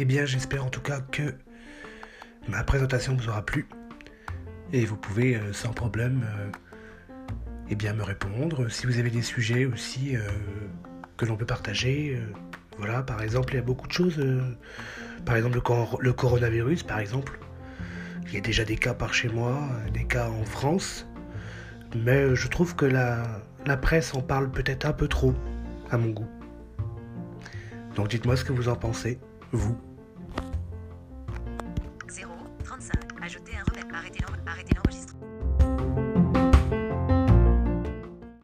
Eh bien, j'espère en tout cas que ma présentation vous aura plu. Et vous pouvez euh, sans problème euh, eh bien, me répondre. Si vous avez des sujets aussi euh, que l'on peut partager, voilà, par exemple, il y a beaucoup de choses. par exemple, le, coronavirus, par exemple. Il y a déjà des cas par chez moi, des cas en France. Mais je trouve que la, la presse en parle peut-être un peu trop, à mon goût. Donc dites-moi ce que vous en pensez, vous. 0, 35. Ajouter un remède. Arrêtez l'enregistrement.